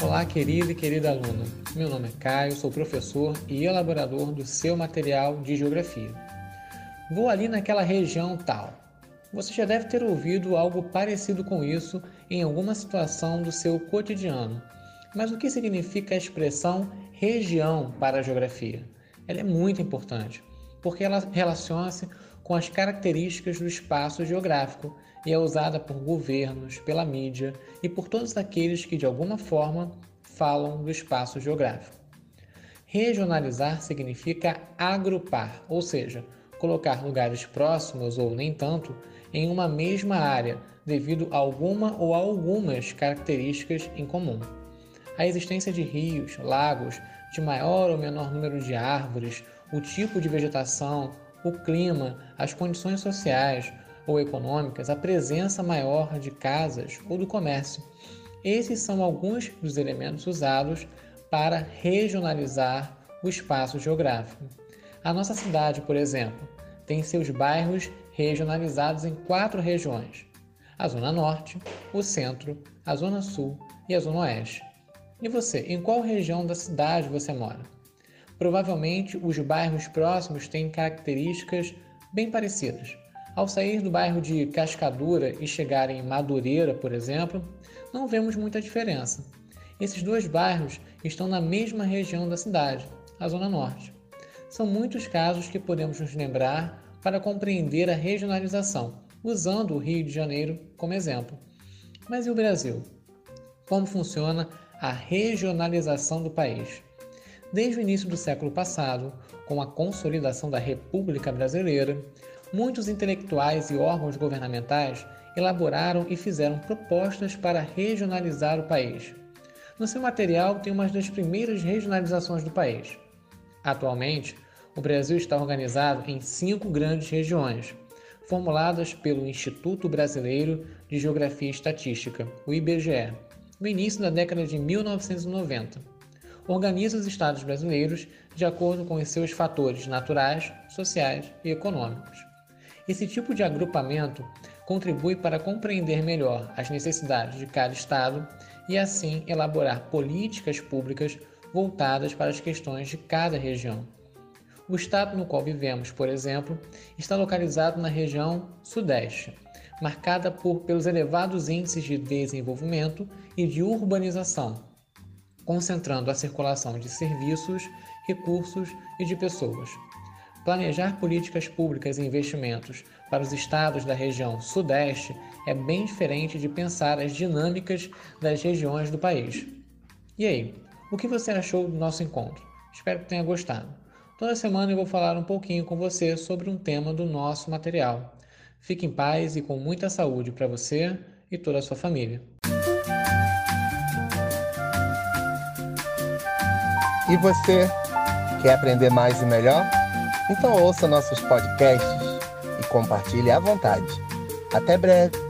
Olá, querido e querida aluna. Meu nome é Caio, sou professor e elaborador do seu material de geografia. Vou ali naquela região tal. Você já deve ter ouvido algo parecido com isso em alguma situação do seu cotidiano. Mas o que significa a expressão região para a geografia? Ela é muito importante, porque ela relaciona-se com as características do espaço geográfico e é usada por governos, pela mídia e por todos aqueles que de alguma forma falam do espaço geográfico. Regionalizar significa agrupar, ou seja, colocar lugares próximos ou nem tanto em uma mesma área devido a alguma ou algumas características em comum. A existência de rios, lagos, de maior ou menor número de árvores, o tipo de vegetação, o clima, as condições sociais ou econômicas, a presença maior de casas ou do comércio. Esses são alguns dos elementos usados para regionalizar o espaço geográfico. A nossa cidade, por exemplo, tem seus bairros regionalizados em quatro regiões: a Zona Norte, o Centro, a Zona Sul e a Zona Oeste. E você, em qual região da cidade você mora? Provavelmente os bairros próximos têm características bem parecidas. Ao sair do bairro de Cascadura e chegar em Madureira, por exemplo, não vemos muita diferença. Esses dois bairros estão na mesma região da cidade, a Zona Norte. São muitos casos que podemos nos lembrar para compreender a regionalização, usando o Rio de Janeiro como exemplo. Mas e o Brasil? Como funciona a regionalização do país? Desde o início do século passado, com a consolidação da República Brasileira, muitos intelectuais e órgãos governamentais elaboraram e fizeram propostas para regionalizar o país. No seu material tem uma das primeiras regionalizações do país. Atualmente, o Brasil está organizado em cinco grandes regiões, formuladas pelo Instituto Brasileiro de Geografia e Estatística, o IBGE, no início da década de 1990 organiza os estados brasileiros de acordo com os seus fatores naturais, sociais e econômicos. Esse tipo de agrupamento contribui para compreender melhor as necessidades de cada estado e, assim, elaborar políticas públicas voltadas para as questões de cada região. O estado no qual vivemos, por exemplo, está localizado na região Sudeste, marcada por, pelos elevados índices de desenvolvimento e de urbanização, concentrando a circulação de serviços, recursos e de pessoas. Planejar políticas públicas e investimentos para os estados da região Sudeste é bem diferente de pensar as dinâmicas das regiões do país. E aí, o que você achou do nosso encontro? Espero que tenha gostado. Toda semana eu vou falar um pouquinho com você sobre um tema do nosso material. Fique em paz e com muita saúde para você e toda a sua família. E você quer aprender mais e melhor? Então ouça nossos podcasts e compartilhe à vontade. Até breve!